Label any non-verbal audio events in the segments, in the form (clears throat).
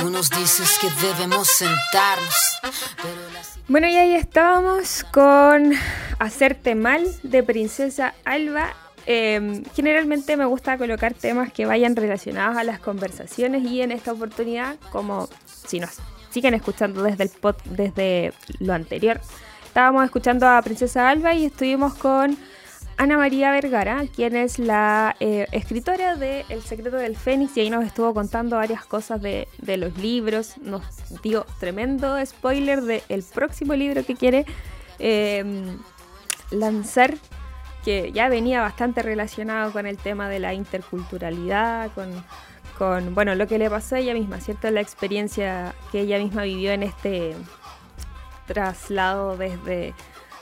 Tú nos dices que debemos sentarnos. Bueno, y ahí estábamos con Hacerte Mal de Princesa Alba. Em, generalmente me gusta colocar temas que vayan relacionados a las conversaciones y en esta oportunidad, como si nos siguen escuchando desde el pod, desde lo anterior, estábamos escuchando a Princesa Alba y estuvimos con Ana María Vergara, quien es la eh, escritora de El secreto del Fénix, y ahí nos estuvo contando varias cosas de, los libros. Nos dio tremendo spoiler del próximo libro que quiere em, lanzar, que ya venía bastante relacionado con el tema de la interculturalidad, con, con bueno, lo que le pasó a ella misma, ¿cierto? La experiencia que ella misma vivió en este traslado desde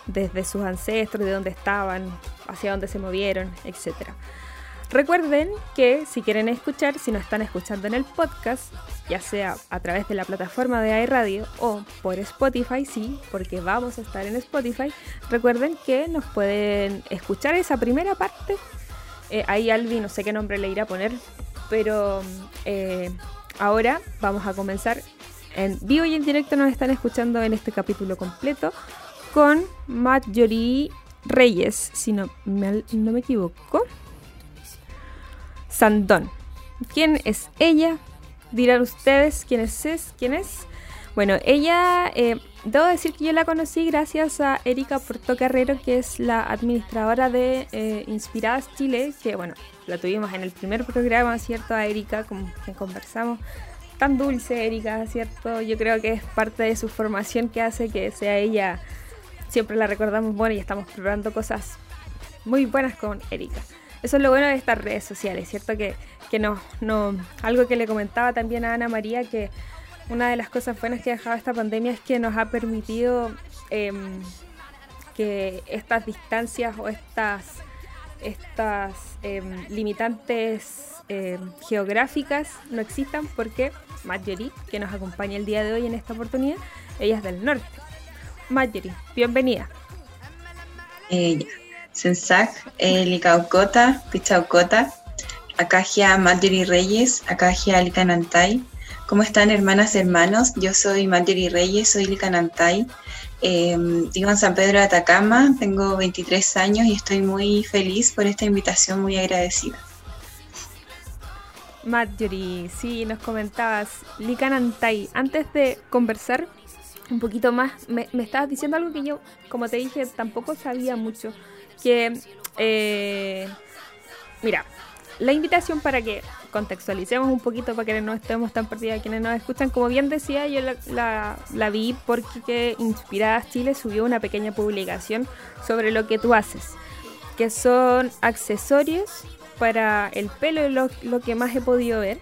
desde sus ancestros, de dónde estaban, hacia dónde se movieron, etc. Recuerden que si quieren escuchar, si nos están escuchando en el podcast, ya sea a través de la plataforma de iRadio o por Spotify, sí, porque vamos a estar en Spotify, recuerden que nos pueden escuchar esa primera parte. Eh, ahí Albi, no sé qué nombre le irá a poner, pero eh, ahora vamos a comenzar en vivo y en directo. Nos están escuchando en este capítulo completo con Marjorie Reyes, si no me, no me equivoco. Sandón. ¿Quién es ella? Dirán ustedes quién es, quién es. Bueno, ella, eh, debo decir que yo la conocí gracias a Erika Portocarrero, que es la administradora de eh, Inspiradas Chile, que bueno, la tuvimos en el primer programa, ¿cierto? A Erika, con quien conversamos. Tan dulce, Erika, ¿cierto? Yo creo que es parte de su formación que hace que sea ella siempre la recordamos buena y estamos probando cosas muy buenas con Erika. Eso es lo bueno de estas redes sociales, ¿cierto? Que, que no, no, algo que le comentaba también a Ana María, que una de las cosas buenas que ha dejado esta pandemia es que nos ha permitido em, que estas distancias o estas, estas em, limitantes em, geográficas no existan porque Marjorie, que nos acompaña el día de hoy en esta oportunidad, ella es del norte. Marjorie, bienvenida. Eh, Sensak, eh, Licaucota, Pichaucota, Acagia Marjorie Reyes, Acagia Licanantay. ¿Cómo están hermanas y hermanos? Yo soy Marjorie Reyes, soy Licanantay. Eh, vivo en San Pedro de Atacama, tengo 23 años y estoy muy feliz por esta invitación, muy agradecida. Marjorie, sí, nos comentabas, Licanantay. Antes de conversar, un poquito más, me, estabas diciendo algo que yo, como te dije, tampoco sabía mucho. Que, eh, mira, la invitación para que contextualicemos un poquito, para que no estemos tan perdidos quienes nos escuchan, como bien decía, yo la, la, vi porque Inspiradas Chile subió una pequeña publicación sobre lo que tú haces, que son accesorios para el pelo, lo, lo que más he podido ver,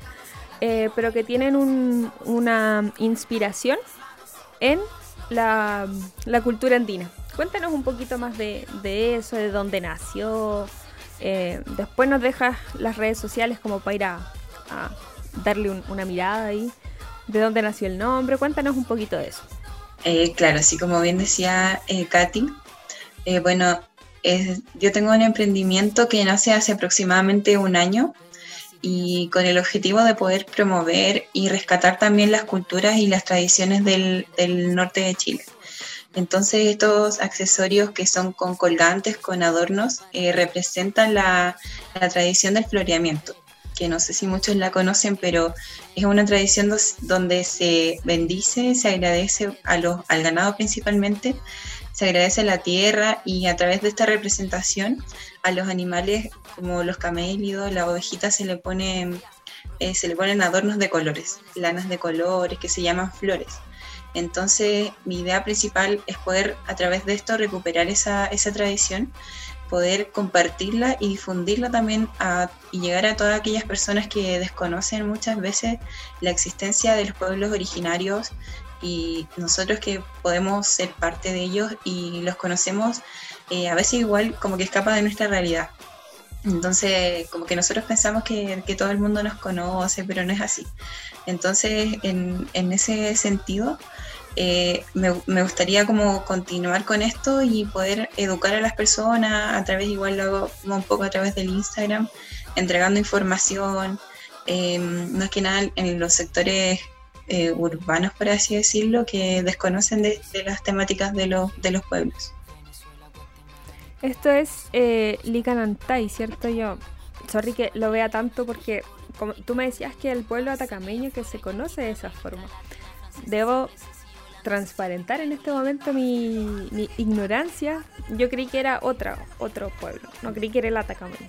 eh, pero que tienen un, una inspiración en la, cultura andina. Cuéntanos un poquito más de, eso, de dónde nació. Eh, después nos dejas las redes sociales como para ir a, darle una mirada ahí. De dónde nació el nombre. Cuéntanos un poquito de eso. Eh, claro, así como bien decía eh, Katy, eh, bueno, yo tengo un emprendimiento que nace hace aproximadamente un año y con el objetivo de poder promover y rescatar también las culturas y las tradiciones del, norte de Chile. Entonces estos accesorios que son con colgantes, con adornos, eh, representan la, tradición del floreamiento, que no sé si muchos la conocen, pero es una tradición donde se bendice, se agradece a los, al ganado principalmente, se agradece a la tierra y a través de esta representación a los animales como los camélidos, la ovejita se le ponen, eh, se le ponen adornos de colores, lanas de colores que se llaman flores. Entonces mi idea principal es poder a través de esto recuperar esa, esa tradición, poder compartirla y difundirla también y llegar a todas aquellas personas que desconocen muchas veces la existencia de los pueblos originarios y nosotros que podemos ser parte de ellos y los conocemos, eh, a veces igual como que escapa de nuestra realidad. Entonces, como que nosotros pensamos que, todo el mundo nos conoce, pero no es así. Entonces, en, ese sentido, eh, me, me, gustaría como continuar con esto y poder educar a las personas a través, igual lo hago un poco a través del Instagram, entregando información, eh, más que nada en los sectores eh, urbanos, por así decirlo, que desconocen de, las temáticas de, los de los pueblos. Esto es eh, Licanantay, ¿cierto? Yo, sorry que lo vea tanto porque como tú me decías que el pueblo atacameño que se conoce de esa forma. Debo transparentar en este momento mi, ignorancia. Yo creí que era otra, otro pueblo, no creí que era el atacameño.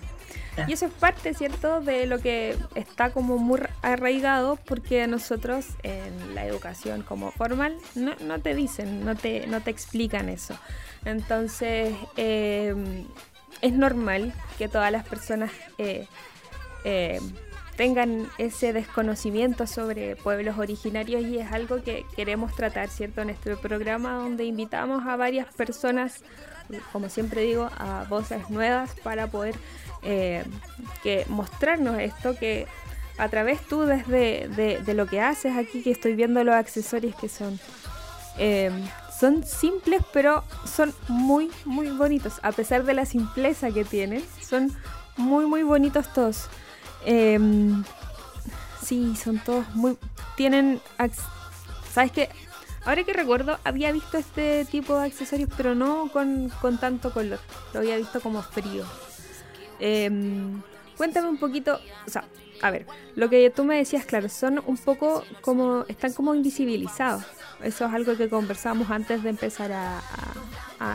Y eso es parte, ¿cierto?, de lo que está como muy arraigado porque nosotros en la educación como formal no, no te dicen, no te, no te explican eso. Entonces, em, es normal que todas las personas eh, eh, tengan ese desconocimiento sobre pueblos originarios y es algo que queremos tratar, ¿cierto? En este programa donde invitamos a varias personas, como siempre digo, a voces nuevas para poder eh, que mostrarnos esto que a través tú desde de, lo que haces aquí, que estoy viendo los accesorios que son... Eh, son simples pero son muy muy bonitos a pesar de la simpleza que tienen son muy muy bonitos todos em, sí son todos muy tienen sabes que ahora que recuerdo había visto este tipo de accesorios pero no con, con tanto color lo había visto como frío Em, cuéntame un poquito, o sea, a ver, lo que tú me decías, claro, son un poco como, están como invisibilizados. Eso es algo que conversamos antes de empezar a,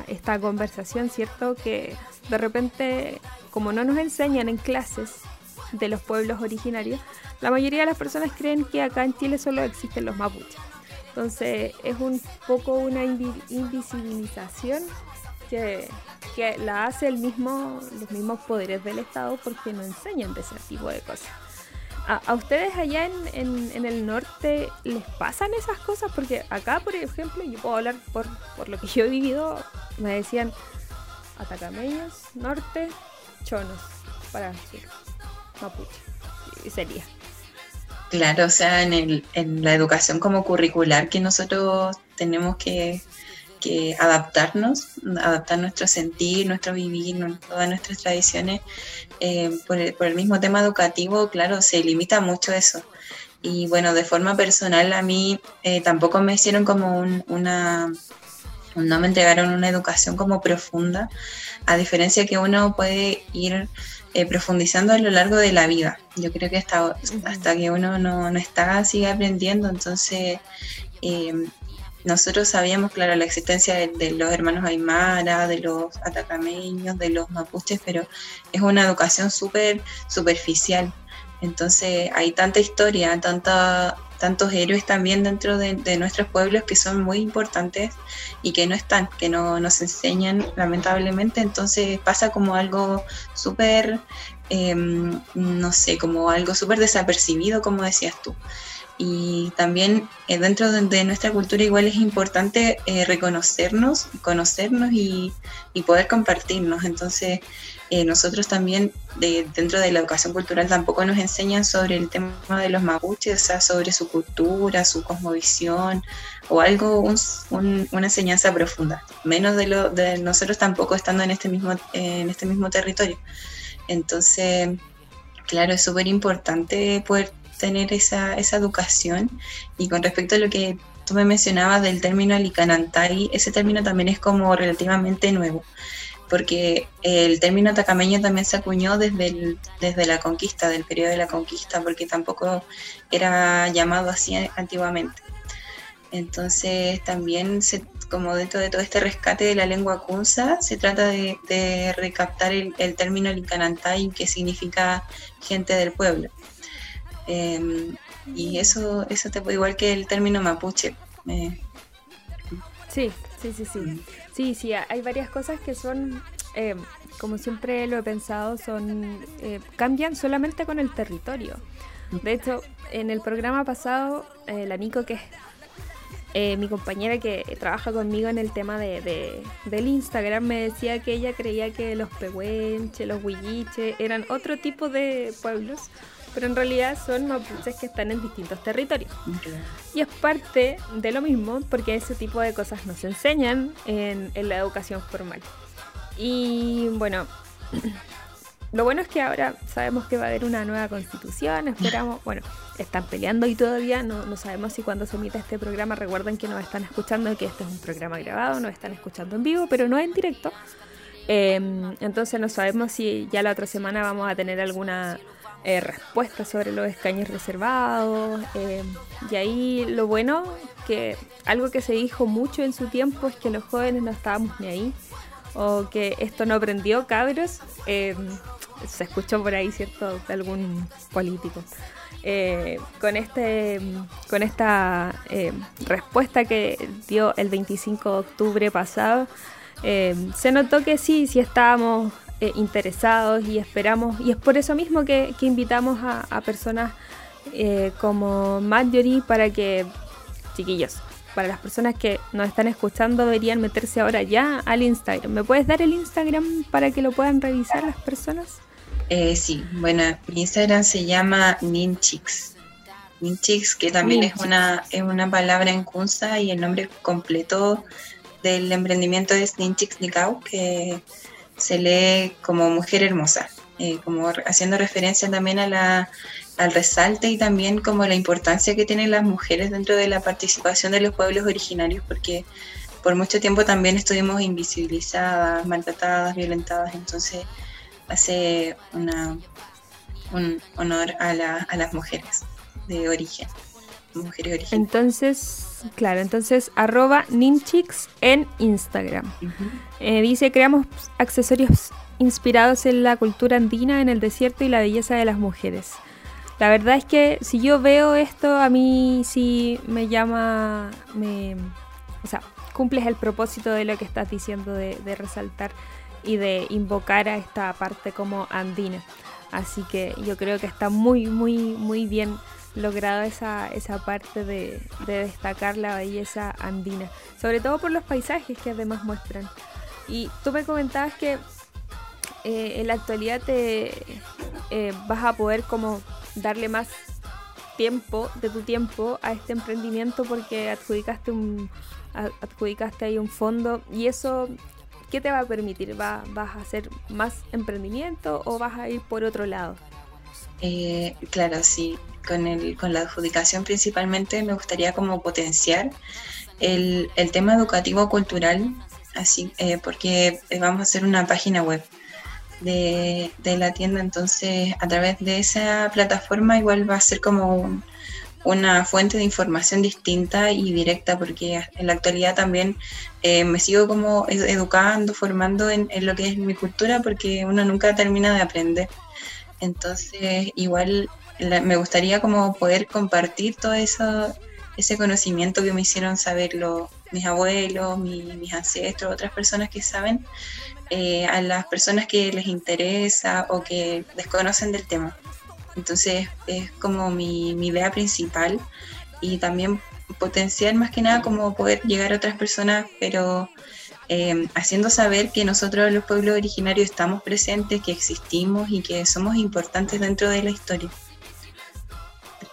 esta conversación, ¿cierto? Que de repente, como no nos enseñan en clases de los pueblos originarios, la mayoría de las personas creen que acá en Chile solo existen los mapuches. Entonces es un poco una invisibilización que, que la hace el mismo, los mismos poderes del Estado porque no enseñan de ese tipo de cosas. ¿A, ustedes allá en, en, el norte les pasan esas cosas? Porque acá, por ejemplo, yo puedo hablar por, por lo que yo he vivido, me decían atacameños, norte, chonos, para decir, sería. Claro, o sea, en, el, en la educación como curricular que nosotros tenemos que que adaptarnos, adaptar nuestro sentir, nuestro vivir, todas nuestras tradiciones. Eh, por, el, mismo tema educativo, claro, se limita mucho eso. Y bueno, de forma personal a mí eh, tampoco me hicieron como una, no me entregaron una educación como profunda, a diferencia que uno puede ir eh, profundizando a lo largo de la vida. Yo creo que hasta, hasta que uno no, no está, sigue aprendiendo, entonces nosotros sabíamos, claro, la existencia de, los hermanos Aymara, de los atacameños, de los mapuches, pero es una educación súper superficial. Entonces hay tanta historia, tanta, tantos héroes también dentro de, nuestros pueblos que son muy importantes y que no están, que no nos enseñan lamentablemente. Entonces pasa como algo súper, em, no sé, como algo súper desapercibido, como decías tú y también eh, dentro de, nuestra cultura igual es importante eh, reconocernos, conocernos y, poder compartirnos. Entonces eh, nosotros también dentro de la educación cultural tampoco nos enseñan sobre el tema de los mapuches, o sea, sobre su cultura, su cosmovisión o algo, una enseñanza profunda, menos de, lo, de nosotros tampoco estando en este mismo, en este mismo territorio. Entonces, claro, es súper importante poder tener esa, esa educación. Y con respecto a lo que tú me mencionabas del término alicanantay, ese término también es como relativamente nuevo, porque el término tacameño también se acuñó desde, desde la conquista, del periodo de la conquista, porque tampoco era llamado así antiguamente. Entonces también, se, como dentro de todo este rescate de la lengua kunza, se trata de, recaptar el, el término Licanantay, que significa gente del pueblo. Em, y eso, eso te puede igual que el término mapuche. Sí, sí, sí, sí. Mm. Sí, sí, hay varias cosas que son, em, como siempre lo he pensado, son eh, cambian solamente con el territorio. De hecho, en el programa pasado, eh, la Nico, que es eh, mi compañera que trabaja conmigo en el tema de, del Instagram, me decía que ella creía que los pehuenches, los huilliches eran otro tipo de pueblos pero en realidad son mapuches que están en distintos territorios. Y es parte de lo mismo porque ese tipo de cosas nos enseñan en, la educación formal. Y bueno, (clears throat) lo bueno es que ahora sabemos que va a haber una nueva constitución, esperamos, (laughs) bueno, están peleando y todavía no, no sabemos si cuando se emita este programa, recuerden que nos están escuchando, que este es un programa grabado, nos están escuchando en vivo, pero no en directo. Em, entonces no sabemos si ya la otra semana vamos a tener alguna eh, respuesta sobre los escaños reservados. Em, y ahí lo bueno, que algo que se dijo mucho en su tiempo es que los jóvenes no estábamos ni ahí, o que esto no aprendió, cabros. Em, se escuchó por ahí, ¿cierto?, de algún político. Eh, con, este, con esta respuesta que dio el 25 de octubre pasado, eh, se notó que sí, sí estábamos eh, interesados y esperamos, y es por eso mismo que, invitamos a, personas eh, como Marjorie para que, chiquillos, para las personas que nos están escuchando deberían meterse ahora ya al Instagram. ¿Me puedes dar el Instagram para que lo puedan revisar las personas? sí, bueno, mi Instagram se llama Ninchix. Ninchix, que también es una, es una palabra en Kunza y el nombre completo del emprendimiento de Sninchix Nikau, que se lee como mujer hermosa, eh, como haciendo referencia también a la, al resalte y también como la importancia que tienen las mujeres dentro de la participación de los pueblos originarios, porque por mucho tiempo también estuvimos invisibilizadas, maltratadas, violentadas, entonces hace un honor a, a las mujeres de origen, mujeres originarias. Entonces, Claro, entonces arroba Ninchix en Instagram. Eh, dice, creamos accesorios inspirados en la cultura andina, en el desierto y la belleza de las mujeres. La verdad es que si yo veo esto, a mí sí me llama, me, o sea, cumples el propósito de lo que estás diciendo, de, de resaltar y de invocar a esta parte como andina. Así que yo creo que está muy, muy, muy bien logrado esa, esa parte de, destacar la belleza andina, sobre todo por los paisajes que además muestran. Y tú me comentabas que eh, en la actualidad te eh, vas a poder como darle más tiempo de tu tiempo a este emprendimiento porque adjudicaste un adjudicaste ahí un fondo y eso ¿qué te va a permitir? ¿Va, ¿Vas a hacer más emprendimiento o vas a ir por otro lado? Eh, claro, sí con, el, con la adjudicación principalmente me gustaría como potenciar el, tema educativo cultural, así eh, porque vamos a hacer una página web de, la tienda, entonces a través de esa plataforma igual va a ser como una fuente de información distinta y directa, porque en la actualidad también eh, me sigo como educando, formando en, en, lo que es mi cultura, porque uno nunca termina de aprender. Entonces, igual me gustaría como poder compartir todo eso, ese conocimiento que me hicieron saber mis abuelos, mis ancestros, otras personas que saben, eh, a las personas que les interesa o que desconocen del tema. Entonces es como mi, idea principal y también potenciar más que nada como poder llegar a otras personas, pero eh, haciendo saber que nosotros los pueblos originarios estamos presentes, que existimos y que somos importantes dentro de la historia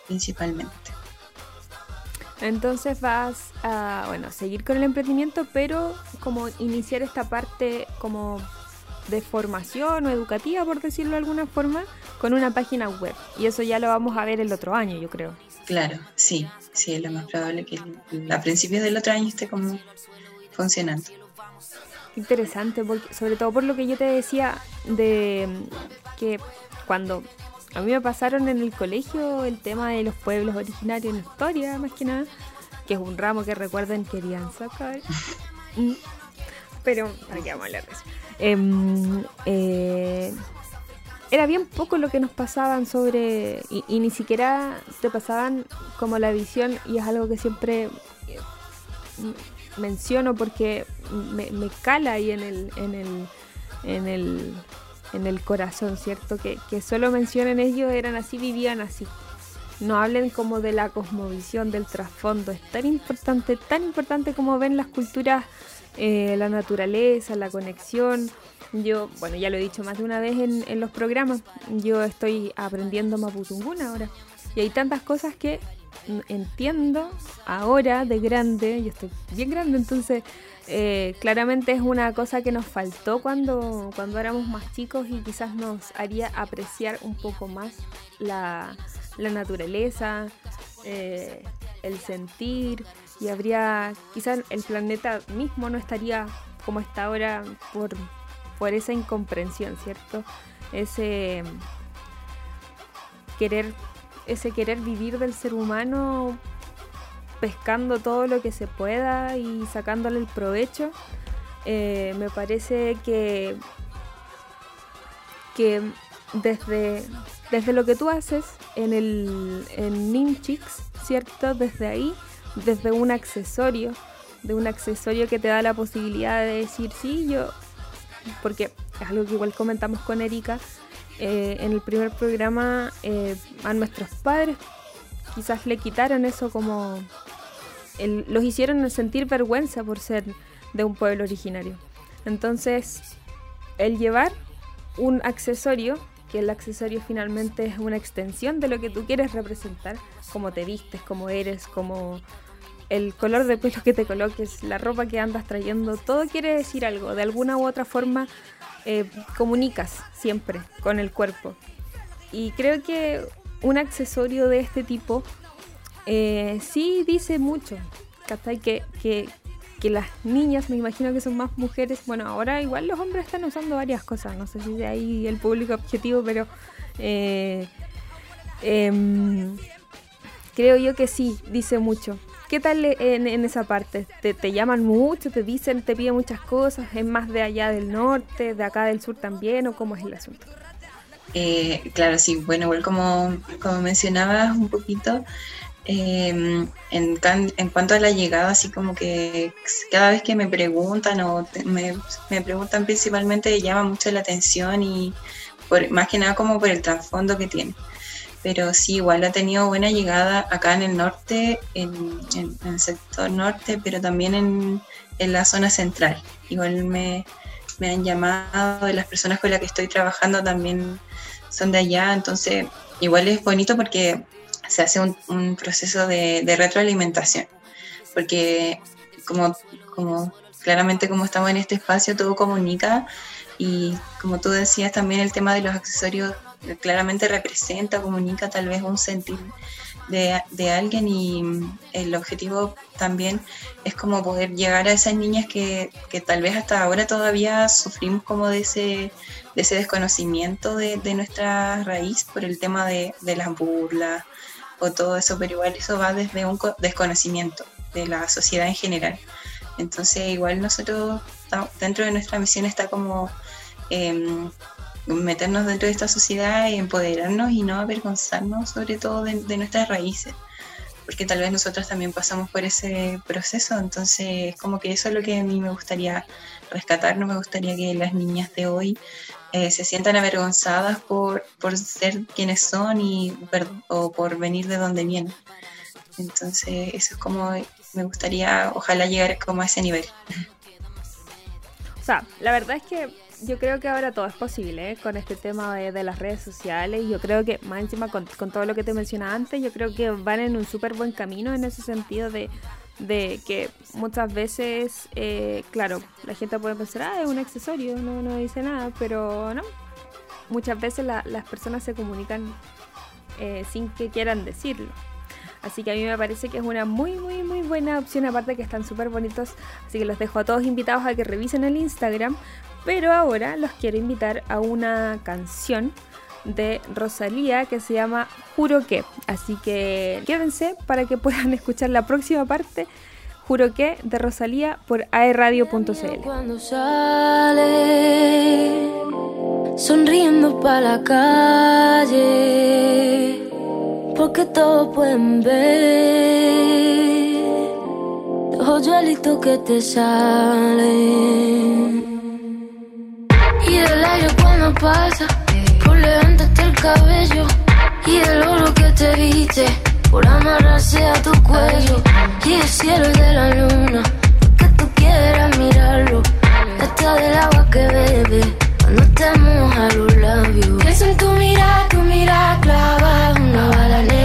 principalmente. Entonces vas a, bueno, seguir con el emprendimiento, pero como iniciar esta parte como de formación o educativa, por decirlo de alguna forma, con una página web. Y eso ya lo vamos a ver el otro año, yo creo. Claro, sí, sí, es lo más probable que a principios del otro año esté como funcionando. Interesante, porque, sobre todo por lo que yo te decía de que cuando a mí me pasaron en el colegio el tema de los pueblos originarios en historia, más que nada, que es un ramo que recuerden querían sacar. Mm. Pero, ¿para qué vamos a hablar de eso? Em, eh, era bien poco lo que nos pasaban sobre, y, ni siquiera te pasaban como la visión, y es algo que siempre eh, menciono porque me, me cala ahí en el, en el, en el en el corazón, ¿cierto? Que, que solo mencionen ellos eran así, vivían así. No hablen como de la cosmovisión, del trasfondo. Es tan importante, tan importante como ven las culturas, eh, la naturaleza, la conexión. Yo, bueno, ya lo he dicho más de una vez en, en los programas, yo estoy aprendiendo Mapudungún ahora. Y hay tantas cosas que entiendo ahora de grande, yo estoy bien grande, entonces eh, claramente es una cosa que nos faltó cuando, cuando éramos más chicos y quizás nos haría apreciar un poco más la, naturaleza, eh, el sentir y habría, quizás el planeta mismo no estaría como está ahora por, por esa incomprensión, ¿cierto? Ese querer, ese querer vivir del ser humano pescando todo lo que se pueda y sacándole el provecho. Eh, me parece que, que desde, desde lo que tú haces en el en Ninchix, ¿cierto? Desde ahí, desde un accesorio, de un accesorio que te da la posibilidad de decir, sí, yo, porque es algo que igual comentamos con Erika, eh, en el primer programa eh, a nuestros padres quizás le quitaron eso como los hicieron sentir vergüenza por ser de un pueblo originario. Entonces, el llevar un accesorio, que el accesorio finalmente es una extensión de lo que tú quieres representar, como te vistes, como eres, como el color de pelo que te coloques, la ropa que andas trayendo, todo quiere decir algo. De alguna u otra forma eh, comunicas siempre con el cuerpo. Y creo que un accesorio de este tipo eh, sí dice mucho, Que, que, que, las niñas, me imagino que son más mujeres, bueno, ahora igual los hombres están usando varias cosas, no sé si de ahí el público objetivo, pero eh, em, creo yo que sí, dice mucho. ¿Qué tal en, esa parte? ¿Te, ¿Te, llaman mucho? ¿Te dicen, te piden muchas cosas? ¿Es más de allá del norte, de acá del sur también? ¿O cómo es el asunto? Eh, claro, sí, bueno, igual como, como mencionabas un poquito, Em, en, en, cuanto a la llegada, así como que cada vez que me preguntan o me, me, preguntan principalmente llama mucho la atención y por, más que nada como por el trasfondo que tiene. Pero sí, igual ha tenido buena llegada acá en el norte, en, el sector norte, pero también en, en la zona central. Igual me, me han llamado y las personas con las que estoy trabajando también son de allá, entonces igual es bonito porque se hace un, proceso de, retroalimentación, porque como, como claramente como estamos en este espacio, todo comunica y como tú decías también el tema de los accesorios claramente representa, comunica tal vez un sentir de, alguien y el objetivo también es como poder llegar a esas niñas que, tal vez hasta ahora todavía sufrimos como de ese, de ese desconocimiento de, nuestra raíz por el tema de, de las burlas, o todo eso, pero igual eso va desde un desconocimiento de la sociedad en general. Entonces igual nosotros dentro de nuestra misión está como em, meternos dentro de esta sociedad y empoderarnos y no avergonzarnos sobre todo de, nuestras raíces porque tal vez nosotros también pasamos por ese proceso, entonces como que eso es lo que a mí me gustaría rescatar, no me gustaría que las niñas de hoy eh, se sientan avergonzadas por, por ser quienes son y, o por venir de donde vienen. Entonces, eso es como me gustaría, ojalá llegar como a ese nivel. O sea, la verdad es que yo creo que ahora todo es posible ¿eh? con este tema de, las redes sociales. Yo creo que, más encima, con, con, todo lo que te mencionaba antes, yo creo que van en un súper buen camino en ese sentido de, que muchas veces, eh, claro, la gente puede pensar, ah, es un accesorio, no, no dice nada, pero no. Muchas veces las personas se comunican eh, sin que quieran decirlo. Así que a mí me parece que es una muy, muy, muy buena opción. Aparte que están súper bonitos. Así que los dejo a todos invitados a que revisen el Instagram. Pero ahora los quiero invitar a una canción de Rosalía que se llama Juro que. Así que quédense para que puedan (laughs) escuchar la próxima parte. Juro que de Rosalía por aerradio.cl. Cuando sale sonriendo para la calle, porque todos pueden ver que te salen. Pasa. Levantarte el cabello y el oro que te viste por amarrarse a tu cuello. Y el cielo de la luna que tú quieras mirarlo. Está del agua que bebe cuando te moja los labios. Pienso en tu mirada tu mirada clava una bala en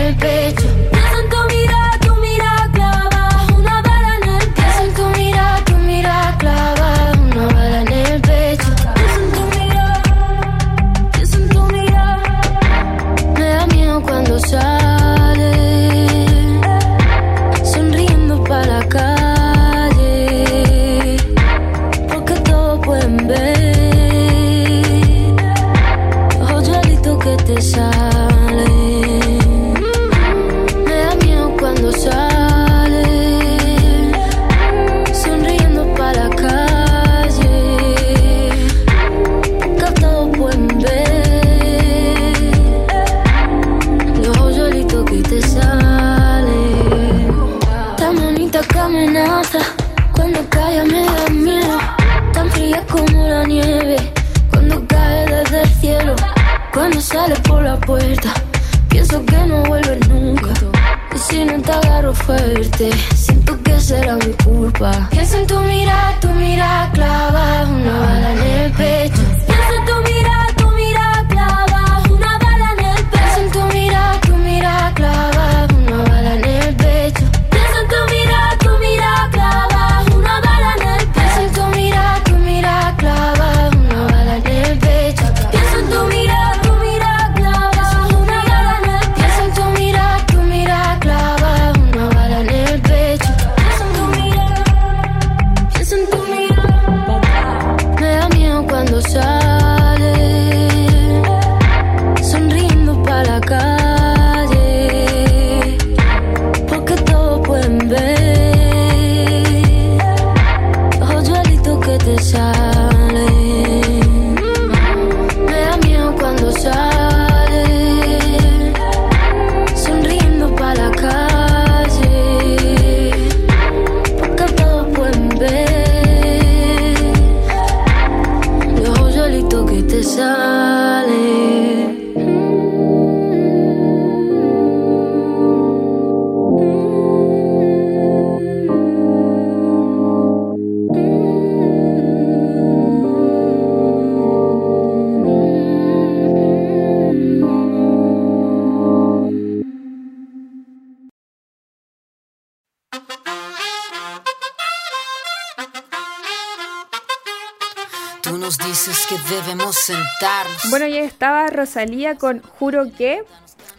sentarnos. Bueno, ya estaba Rosalía con Juro que.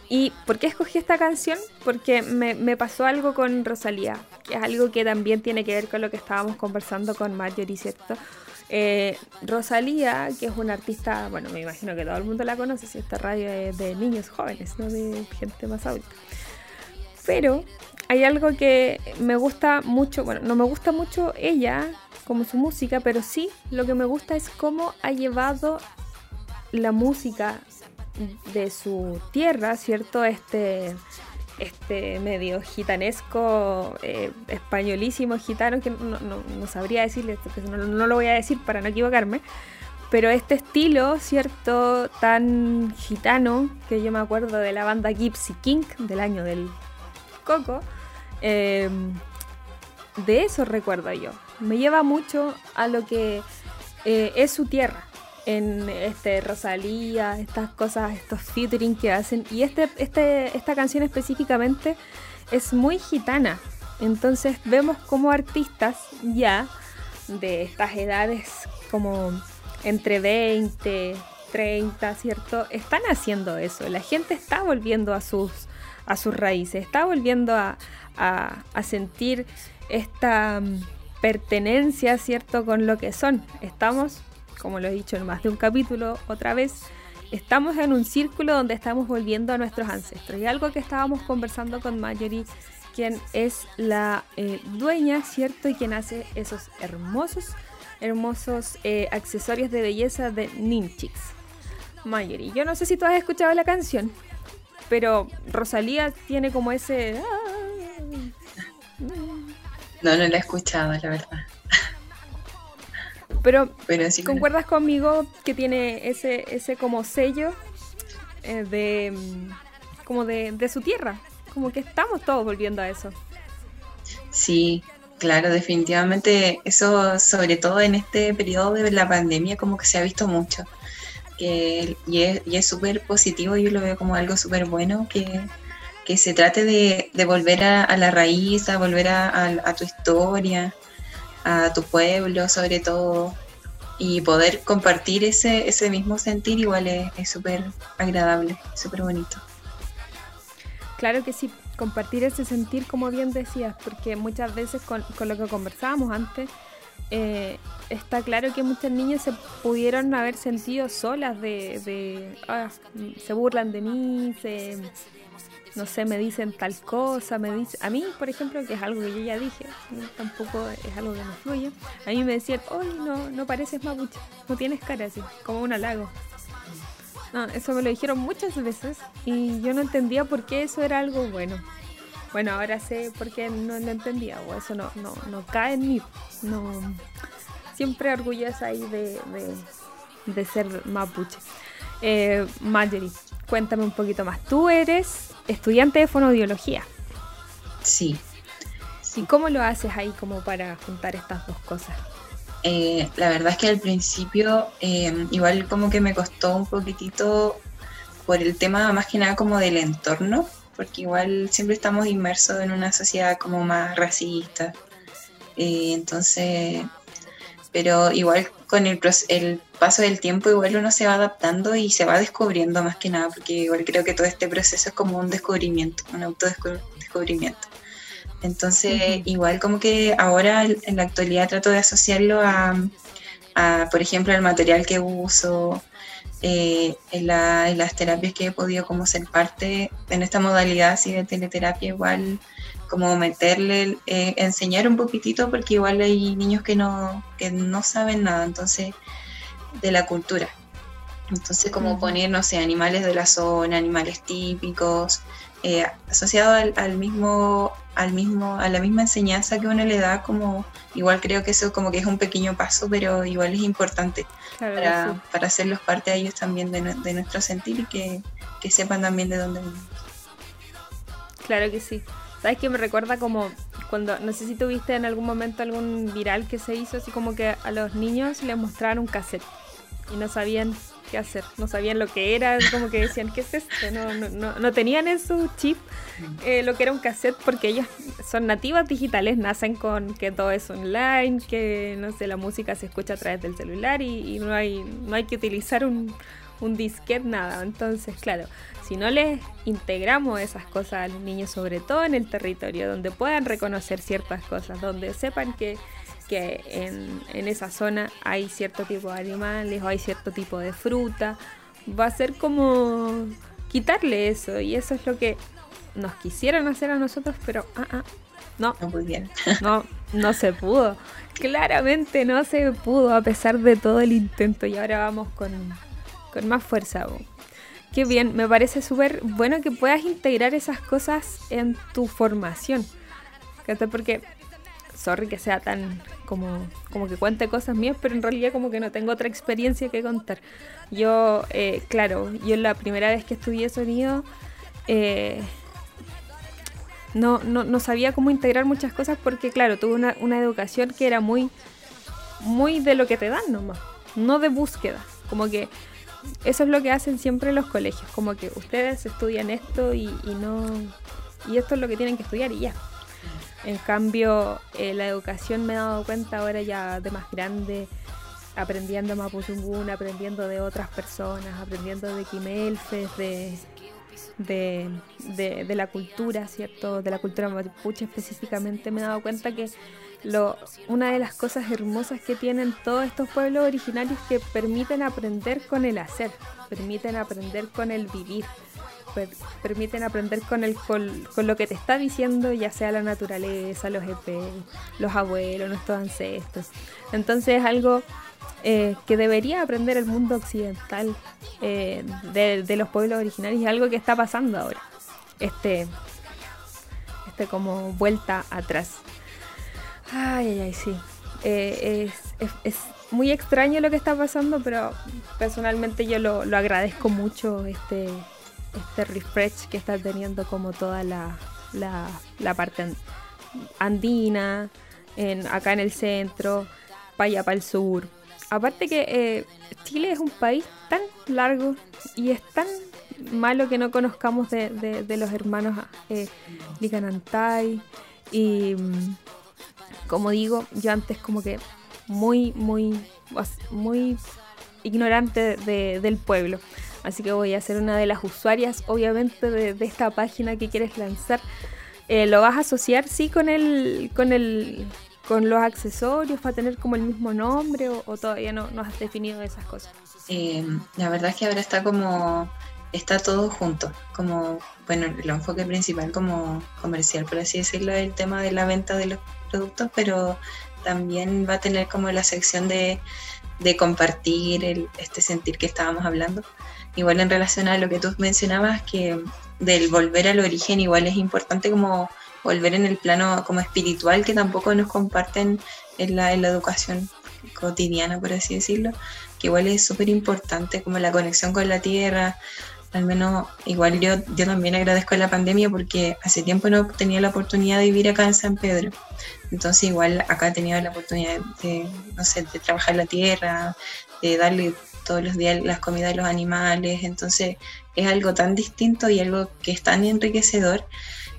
¿Y por qué escogí esta canción? Porque me, me pasó algo con Rosalía, que es algo que también tiene que ver con lo que estábamos conversando con Marjorie, ¿cierto? Eh, Rosalía, que es una artista, bueno, me imagino que todo el mundo la conoce, si esta radio es de niños jóvenes, no de gente más adulta. Pero hay algo que me gusta mucho, bueno, no me gusta mucho ella como su música, pero sí lo que me gusta es cómo ha llevado la música de su tierra, ¿cierto? Este, este medio gitanesco, eh, españolísimo gitano, que no, no- no sabría decirle, porque no, no lo voy a decir para no equivocarme, pero este estilo, ¿cierto? Tan gitano, que yo me acuerdo de la banda Gypsy King del año del Coco, eh, de eso recuerdo yo. Me lleva mucho a lo que eh, es su tierra. En este Rosalía, estas cosas, estos featuring que hacen. Y este, este, esta canción específicamente es muy gitana. Entonces vemos como artistas ya de estas edades como entre 20, 30, ¿cierto? Están haciendo eso. La gente está volviendo a sus, a sus raíces, está volviendo a, a- a sentir esta pertenencia, ¿cierto? Con lo que son. Estamos, como lo he dicho en más de un capítulo otra vez, estamos en un círculo donde estamos volviendo a nuestros ancestros. Y algo que estábamos conversando con Marjorie, quien es la eh, dueña, ¿cierto? Y quien hace esos hermosos, hermosos eh, accesorios de belleza de Ninchix. Marjorie, yo no sé si tú has escuchado la canción, pero Rosalía tiene como ese... No, no la he escuchado, la verdad. Pero Pero sí. ¿Concuerdas conmigo que tiene ese, ese como sello eh, de como de, de su tierra? Como que estamos todos volviendo a eso. Sí, claro, definitivamente eso, sobre todo en este periodo de la pandemia, como que se ha visto mucho. Que, y es y es súper positivo, yo lo veo como algo súper bueno, que, que se trate de, de volver a, a la raíz, a volver a, tu historia, a tu pueblo sobre todo, y poder compartir ese, ese mismo sentir igual es es súper agradable, súper bonito. Claro que sí, compartir ese sentir, como bien decías, porque muchas veces con, con lo que conversábamos antes, eh, está claro que muchas niñas se pudieron haber sentido solas de, de, "Ah, se burlan de mí, se, no sé, me dicen tal cosa, me dicen, a mí, por ejemplo, que es algo que yo ya dije, tampoco es algo que me fluye, a mí me decían, hoy no, no pareces mapuche, no tienes cara así, como un halago. No, eso me lo dijeron muchas veces y yo no entendía por qué eso era algo bueno. Bueno, ahora sé por qué no lo entendía, o eso no, no, no cae en mí. No, siempre orgullosa ahí de, de, ser mapuche. Eh, cuéntame un poquito más. Tú eres estudiante de fonoaudiología. Sí. ¿Y cómo lo haces ahí como para juntar estas dos cosas? Eh, la verdad es que al principio eh, igual como que me costó un poquitito por el tema más que nada como del entorno, porque igual siempre estamos inmersos en una sociedad como más racista. Eh, entonces, pero igual con el, el paso del tiempo igual uno se va adaptando y se va descubriendo más que nada, porque igual creo que todo este proceso es como un descubrimiento, un autodescubrimiento. Entonces, igual como que ahora en la actualidad trato de asociarlo a, a por ejemplo, el material que uso, eh, en, las terapias que he podido como ser parte en esta modalidad así de teleterapia igual como meterle, eh, enseñar un poquitito porque igual hay niños que no, que no saben nada entonces de la cultura. Entonces como poner, no sé, animales de la zona, animales típicos, eh, asociado al, mismo, al mismo, a la misma enseñanza que uno le da, como igual creo que eso como que es un pequeño paso, pero igual es importante para, para, hacerlos parte de ellos también de, nuestro sentir y que, sepan también de dónde venimos. Claro que sí. ¿Sabes que me recuerda como cuando, no sé si tuviste en algún momento algún viral que se hizo, así como que a los niños les mostraron un cassette y no sabían qué hacer, no sabían lo que era, como que decían, ¿qué es esto? No, no, no, tenían en su chip eh, lo que era un cassette porque ellos son nativas digitales, nacen con que todo es online, que no sé, la música se escucha a través del celular y, no, hay, no hay que utilizar un, un disquete, nada. Entonces, claro, si no les integramos esas cosas a los niños, sobre todo en el territorio, donde puedan reconocer ciertas cosas, donde sepan que que en, en, esa zona hay cierto tipo de animales o hay cierto tipo de fruta. Va a ser como quitarle eso y eso es lo que nos quisieron hacer a nosotros, pero ah, ah, no, no, muy bien. (laughs) no, no se pudo. Claramente no se pudo a pesar de todo el intento y ahora vamos con, con más fuerza. Qué bien, me parece súper bueno que puedas integrar esas cosas en tu formación. Porque sorry que sea tan como, como que cuente cosas mías, pero en realidad como que no tengo otra experiencia que contar. Yo, eh, claro, yo la primera vez que estudié sonido eh, no, no, no, sabía cómo integrar muchas cosas porque, claro, tuve una, una educación que era muy, muy de lo que te dan nomás, no de búsqueda. Como que eso es lo que hacen siempre los colegios, como que ustedes estudian esto y, y no... Y esto es lo que tienen que estudiar y ya. En cambio, eh, la educación me he dado cuenta ahora ya de más grande, aprendiendo Mapuzungún, aprendiendo de otras personas, aprendiendo de Quimelfes, de, de, la cultura, ¿cierto? De la cultura mapuche específicamente, me he dado cuenta que una de las cosas hermosas que tienen todos estos pueblos originarios que permiten aprender con el hacer, permiten aprender con el vivir permiten aprender con, el, con, lo que te está diciendo, ya sea la naturaleza, los EP, los abuelos, nuestros ancestros. Entonces es algo eh, que debería aprender el mundo occidental eh, de, los pueblos originarios y algo que está pasando ahora. Este, este como vuelta atrás. Ay, ay, ay, sí. Eh, es, es, muy extraño lo que está pasando, pero personalmente yo lo, lo agradezco mucho este, este refresh que está teniendo como toda la, la, parte andina, en, acá en el centro, para allá para el sur. Aparte que eh, Chile es un país tan largo y es tan malo que no conozcamos de, de, los hermanos eh, Licanantay y mm, como digo, yo antes como que muy, muy, muy ignorante del pueblo. Así que voy a ser una de las usuarias, obviamente, de, esta página que quieres lanzar. Eh, ¿Lo vas a asociar, sí, con el, con el, con los accesorios? ¿Va a tener como el mismo nombre o, todavía no, no, has definido esas cosas? Eh, la verdad es que ahora está como está todo junto, como bueno, el enfoque principal como comercial, por así decirlo, el tema de la venta de los productos, pero también va a tener como la sección de, de compartir el, este sentir que estábamos hablando. Igual en relación a lo que tú mencionabas, que del volver al origen igual es importante como volver en el plano como espiritual que tampoco nos comparten en la, en la educación cotidiana, por así decirlo, que igual es súper importante como la conexión con la tierra, al menos igual yo, yo también agradezco la pandemia porque hace tiempo no tenía la oportunidad de vivir acá en San Pedro. Entonces igual acá he tenido la oportunidad de, no sé, de trabajar la tierra, de darle todos los días las comidas a los animales. Entonces es algo tan distinto y algo que es tan enriquecedor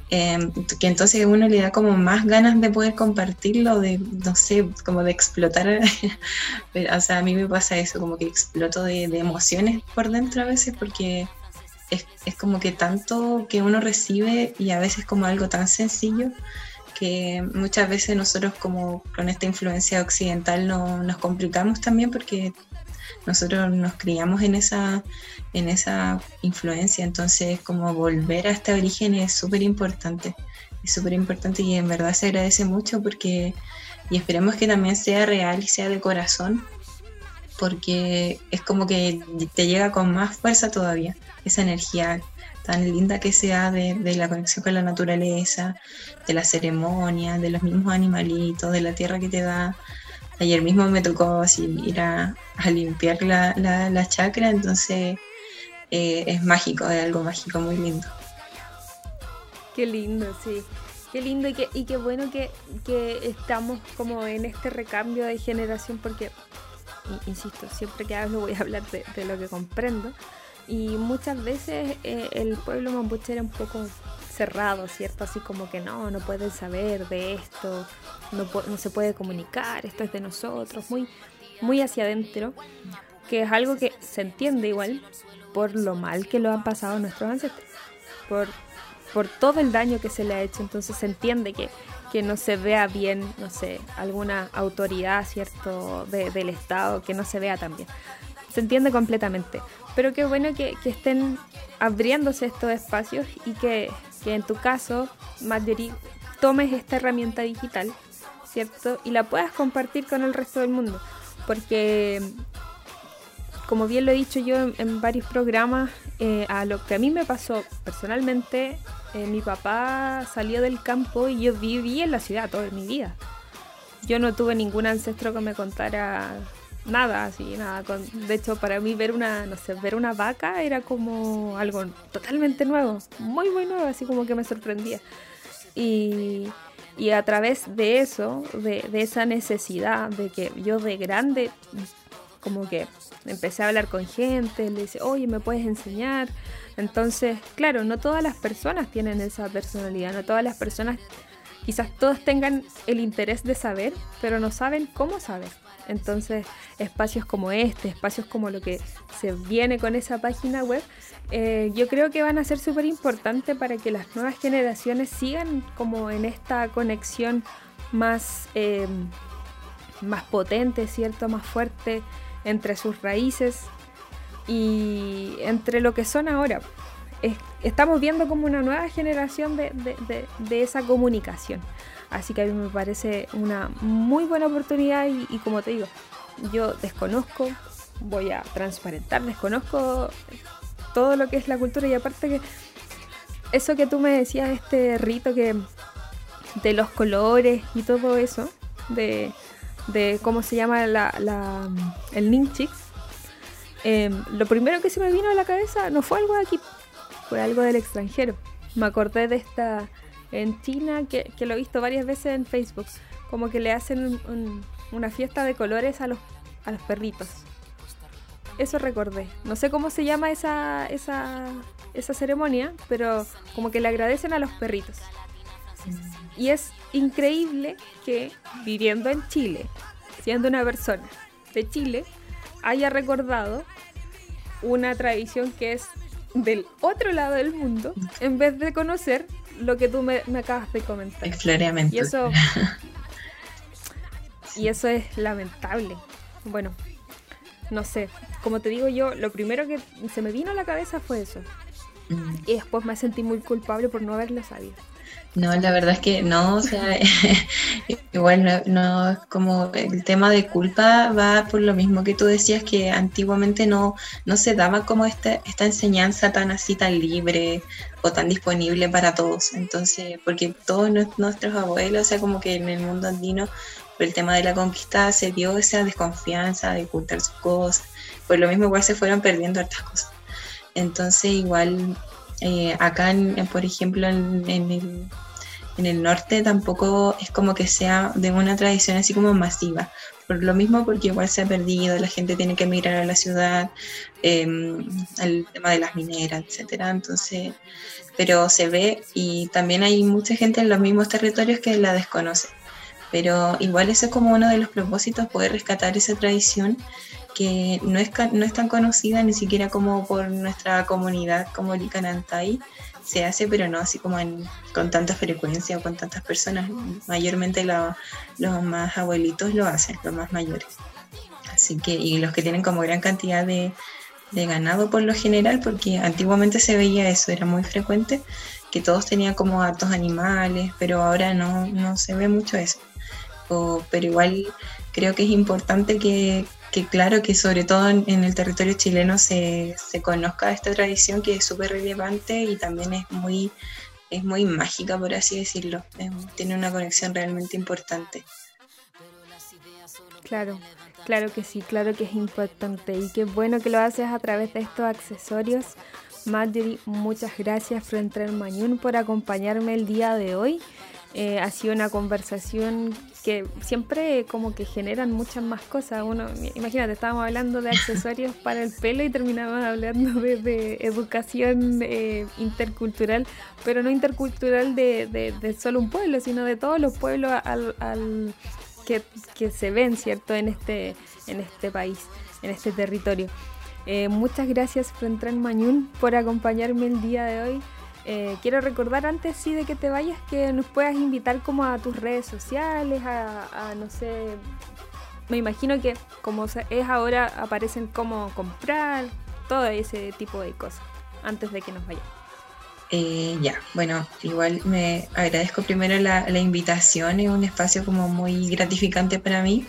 Em, que entonces uno le da como más ganas de poder compartirlo, de, no sé, como de explotar. (laughs) o sea, a mí me pasa eso, como que exploto de, emociones por dentro a veces porque es, es, como que tanto que uno recibe y a veces como algo tan sencillo que muchas veces nosotros como con esta influencia occidental no, nos complicamos también porque nosotros nos criamos en esa, en esa influencia, entonces como volver a este origen es súper importante, es súper importante y en verdad se agradece mucho porque, y esperemos que también sea real y sea de corazón, porque es como que te llega con más fuerza todavía, esa energía tan linda que sea de, de, la conexión con la naturaleza, de la ceremonia, de los mismos animalitos, de la tierra que te da, Ayer mismo me tocó así ir a, limpiar la, la, chacra, entonces eh, es mágico, es algo mágico muy lindo. Qué lindo, sí. Qué lindo y qué, y qué bueno que, estamos como en este recambio de generación porque, insisto, siempre que hablo voy a hablar de, lo que comprendo. Y muchas veces eh, el pueblo mapuche era un poco cerrado, ¿cierto? Así como que no, no pueden saber de esto, no, no se puede comunicar, esto es de nosotros, muy, muy hacia adentro, que es algo que se entiende igual por lo mal que lo han pasado nuestros ancestros, por, por todo el daño que se le ha hecho, entonces se entiende que, que no se vea bien, no sé, alguna autoridad, ¿cierto?, del Estado, que no se vea tan bien. Se entiende completamente. Pero qué bueno que, que estén abriéndose estos espacios y que que en tu caso, Marjorie, tomes esta herramienta digital, ¿cierto? Y la puedas compartir con el resto del mundo. Porque, como bien lo he dicho yo en, varios programas, eh, a lo que a mí me pasó personalmente, eh, mi papá salió del campo y yo viví en la ciudad toda mi vida. Yo no tuve ningún ancestro que me contara nada, así, nada. de hecho, para mí ver una, no sé, ver una vaca era como algo totalmente nuevo, muy, muy nuevo, así como que me sorprendía. Y, a través de eso, de, esa necesidad de que yo de grande, como que empecé a hablar con gente, le dice, oye, ¿me puedes enseñar? Entonces, claro, no todas las personas tienen esa personalidad, no todas las personas, quizás todos tengan el interés de saber, pero no saben cómo saber. Entonces, espacios como este, espacios como lo que se viene con esa página web, eh, yo creo que van a ser súper importantes para que las nuevas generaciones sigan como en esta conexión más, em, más potente, ¿cierto? Más fuerte entre sus raíces y entre lo que son ahora. estamos viendo como una nueva generación de, de esa comunicación. Así que a mí me parece una muy buena oportunidad y, como te digo, yo desconozco, voy a transparentar, desconozco todo lo que es la cultura y aparte que eso que tú me decías, este rito que de los colores y todo eso, de, cómo se llama la, el Ninchix, em, lo primero que se me vino a la cabeza no fue algo de aquí, fue algo del extranjero. Me acordé de esta en China, que, lo he visto varias veces en Facebook, como que le hacen una fiesta de colores a los, a los perritos. Eso recordé. No sé cómo se llama esa, esa, esa ceremonia, pero como que le agradecen a los perritos. Y es increíble que viviendo en Chile, siendo una persona de Chile, haya recordado una tradición que es del otro lado del mundo, en vez de conocer lo que tú me, acabas de comentar. Y eso, (laughs) y eso es lamentable. Bueno, no sé, como te digo yo, lo primero que se me vino a la cabeza fue eso. Mm. Y después me sentí muy culpable por no haberlo sabido. No, la verdad es que no, o sea, (laughs) igual no, es como el tema de culpa va por lo mismo que tú decías que antiguamente no, no se daba como esta, esta enseñanza tan así, tan libre o tan disponible para todos. Entonces, porque todos nuestros abuelos, o sea, como que en el mundo andino, por el tema de la conquista se dio esa desconfianza de ocultar sus cosas, pues lo mismo igual se fueron perdiendo hartas cosas. Entonces igual eh, acá, por ejemplo, en, el, en el norte tampoco es como que sea de una tradición así como masiva. Por lo mismo, porque igual se ha perdido, la gente tiene que emigrar a la ciudad, el em, tema de las mineras, etcétera. Entonces, pero se ve y también hay mucha gente en los mismos territorios que la desconoce. Pero igual eso es como uno de los propósitos, poder rescatar esa tradición que no es, no es tan conocida ni siquiera como por nuestra comunidad como Licanantay se hace, pero no así como con tanta frecuencia o con tantas personas. Mayormente los más abuelitos lo hacen, los más mayores. Así que, y los que tienen como gran cantidad de, de ganado por lo general, porque antiguamente se veía eso, era muy frecuente, que todos tenían como hartos animales, pero ahora no, no se ve mucho eso. pero igual creo que es importante que, que claro, que sobre todo en, el territorio chileno se, se, conozca esta tradición que es súper relevante y también es muy, es muy mágica, por así decirlo. tiene una conexión realmente importante. Claro, claro que sí, claro que es importante y qué bueno que lo haces a través de estos accesorios. Marjorie, muchas gracias frente al Mañún por acompañarme el día de hoy. Eh, ha sido una conversación que siempre como que generan muchas más cosas. Uno, imagínate, estábamos hablando de accesorios (laughs) para el pelo y terminamos hablando de, educación eh, intercultural, pero no intercultural de, solo un pueblo, sino de todos los pueblos al, que, se ven, ¿cierto?, en este, en este país, en este territorio. Eh, muchas gracias, Frentran Mañún, por acompañarme el día de hoy. Eh, quiero recordar antes sí de que te vayas que nos puedas invitar como a tus redes sociales, a, no sé, me imagino que como es ahora aparecen cómo comprar, todo ese tipo de cosas, antes de que nos vayamos. Eh, ya, bueno, igual me agradezco primero la, invitación, es un espacio como muy gratificante para mí.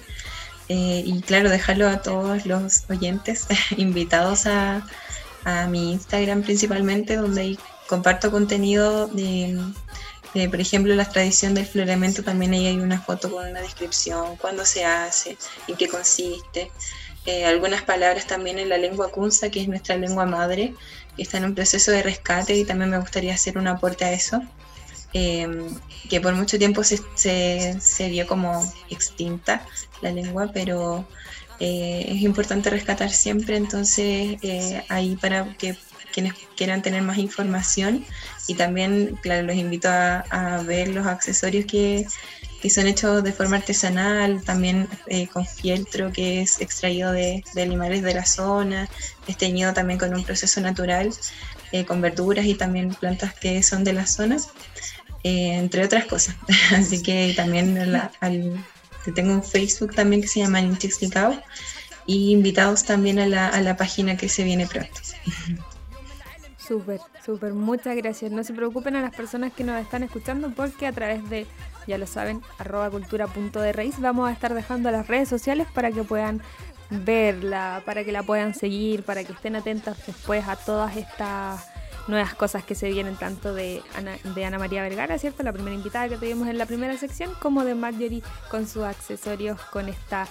Eh, y claro, dejarlo a todos los oyentes (laughs) invitados a, a mi Instagram principalmente, donde hay comparto contenido de, por ejemplo, la tradición del floramento, también ahí hay una foto con una descripción, cuándo se hace, en qué consiste. Eh, algunas palabras también en la lengua kunza, que es nuestra lengua madre, que está en un proceso de rescate y también me gustaría hacer un aporte a eso, em, que por mucho tiempo se, se, vio como extinta la lengua, pero eh, es importante rescatar siempre, entonces eh, ahí para que quienes quieran tener más información y también, claro, los invito a, ver los accesorios que, son hechos de forma artesanal, también eh, con fieltro que es extraído de, animales de la zona, es teñido también con un proceso natural, eh, con verduras y también plantas que son de la zona, eh, entre otras cosas. (laughs) Así que también tengo un Facebook también que se llama Ninchixlicao y invitados también a la, a la página que se viene pronto. (laughs) Súper, súper, muchas gracias. No se preocupen a las personas que nos están escuchando porque a través de, ya lo saben, arroba cultura punto de raíz, vamos a estar dejando las redes sociales para que puedan verla, para que la puedan seguir, para que estén atentas después a todas estas nuevas cosas que se vienen tanto de Ana, de Ana María Vergara, ¿cierto? La primera invitada que tuvimos en la primera sección, como de Marjorie con sus accesorios, con esta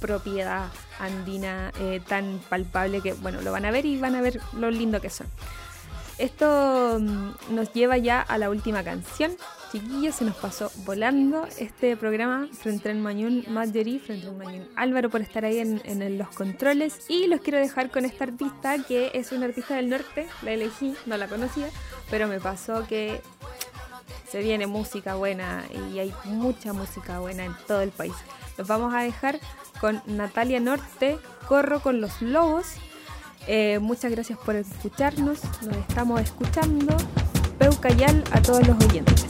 propiedad andina eh, tan palpable que, bueno, lo van a ver y van a ver lo lindo que son. Esto mm, nos lleva ya a la última canción. Chiquillos, se nos pasó volando este programa frente al Mañún Marjorie, frente al Mañún Álvaro por estar ahí en, los controles. Y los quiero dejar con esta artista que es una artista del norte. La elegí, no la conocía, pero me pasó que se viene música buena y hay mucha música buena en todo el país. Los vamos a dejar con Natalia Norte, Corro con los Lobos. Eh, muchas gracias por escucharnos. Nos estamos escuchando. Peucayal a todos los oyentes.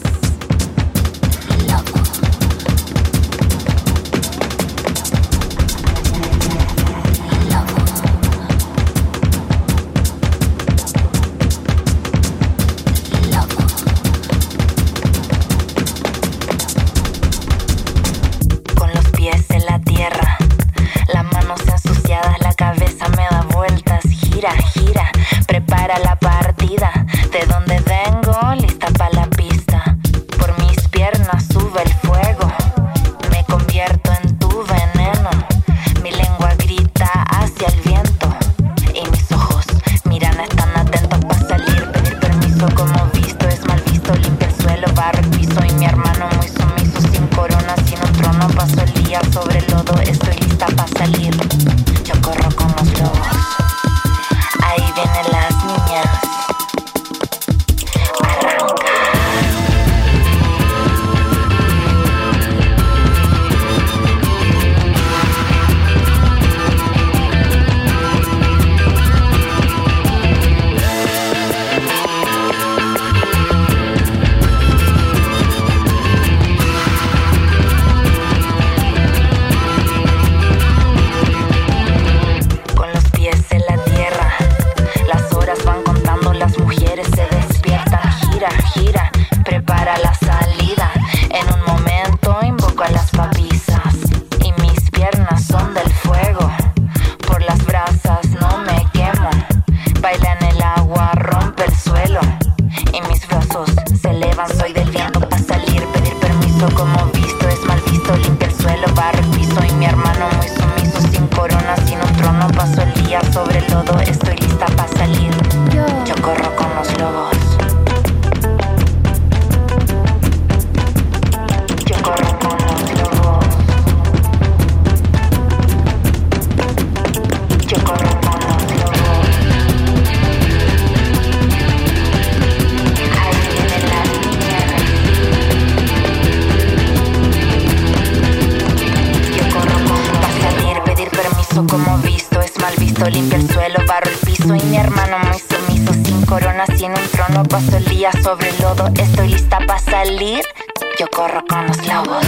Piso, limpio el suelo, barro el piso y mi hermano muy sumiso, sin corona, sin un trono, paso el día sobre el lodo, estoy lista para salir, yo corro con los lobos.